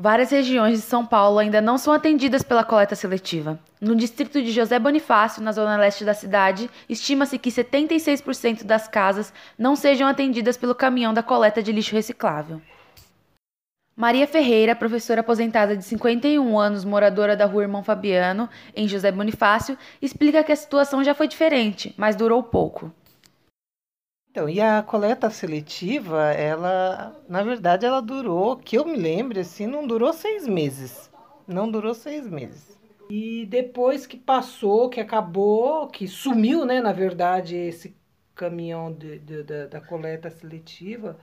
Várias regiões de São Paulo ainda não são atendidas pela coleta seletiva. No distrito de José Bonifácio, na zona leste da cidade, estima-se que 76% das casas não sejam atendidas pelo caminhão da coleta de lixo reciclável. Maria Ferreira, professora aposentada de 51 anos, moradora da rua Irmão Fabiano, em José Bonifácio, explica que a situação já foi diferente, mas durou pouco. Então, e a coleta seletiva, ela, na verdade, ela durou, que eu me lembre, assim, não durou seis meses. Não durou seis meses. E depois que passou, que acabou, que sumiu, né, na verdade, esse caminhão de, de, da, da coleta seletiva,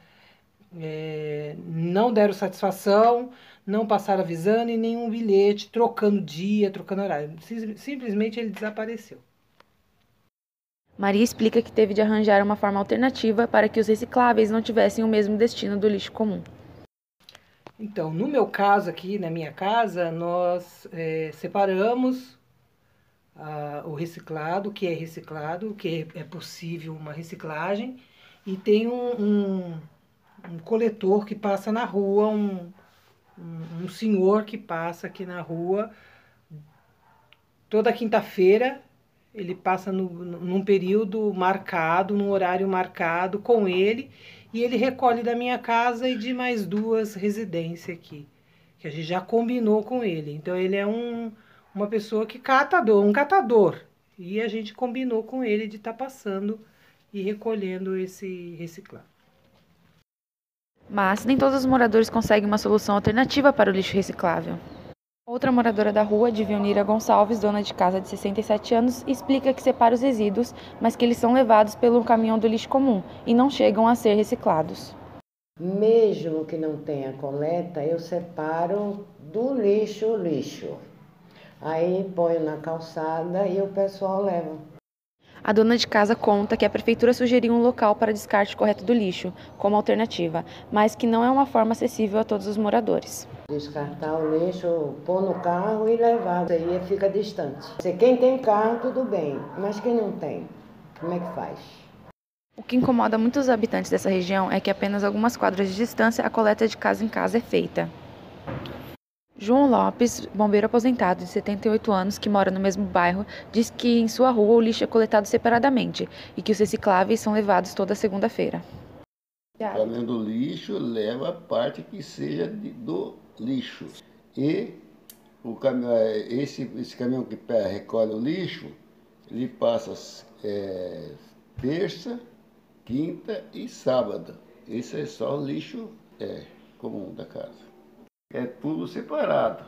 é, não deram satisfação, não passaram avisando e nenhum bilhete, trocando dia, trocando horário. Simplesmente ele desapareceu. Maria explica que teve de arranjar uma forma alternativa para que os recicláveis não tivessem o mesmo destino do lixo comum. Então, no meu caso aqui, na minha casa, nós é, separamos ah, o reciclado, o que é reciclado, o que é, possível uma reciclagem, e tem um, um, um coletor que passa na rua, um, um senhor que passa aqui na rua toda quinta-feira ele passa no, num período marcado, num horário marcado com ele, e ele recolhe da minha casa e de mais duas residências aqui, que a gente já combinou com ele. Então ele é um, uma pessoa que catador, um catador, e a gente combinou com ele de estar tá passando e recolhendo esse reciclado. Mas nem todos os moradores conseguem uma solução alternativa para o lixo reciclável. Outra moradora da rua, Divionira Gonçalves, dona de casa de 67 anos, explica que separa os resíduos, mas que eles são levados pelo caminhão do lixo comum e não chegam a ser reciclados. Mesmo que não tenha coleta, eu separo do lixo o lixo. Aí ponho na calçada e o pessoal leva. A dona de casa conta que a prefeitura sugeriu um local para descarte correto do lixo, como alternativa, mas que não é uma forma acessível a todos os moradores. Descartar o lixo, pôr no carro e levar, aí fica distante. Quem tem carro, tudo bem, mas quem não tem, como é que faz? O que incomoda muitos habitantes dessa região é que apenas algumas quadras de distância a coleta de casa em casa é feita. João Lopes, bombeiro aposentado de 78 anos que mora no mesmo bairro, diz que em sua rua o lixo é coletado separadamente e que os recicláveis são levados toda segunda-feira. Além do lixo, leva a parte que seja de, do lixo. E o caminhão, é, esse, esse caminhão que recolhe o lixo, ele passa é, terça, quinta e sábado. Esse é só o lixo é, comum da casa é tudo separado.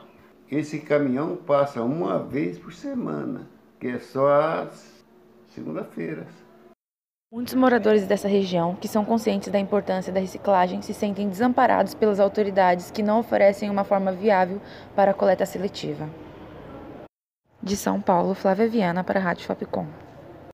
Esse caminhão passa uma vez por semana, que é só às segunda-feiras. Muitos moradores dessa região, que são conscientes da importância da reciclagem, se sentem desamparados pelas autoridades que não oferecem uma forma viável para a coleta seletiva. De São Paulo, Flávia Viana para a Rádio Fapcom.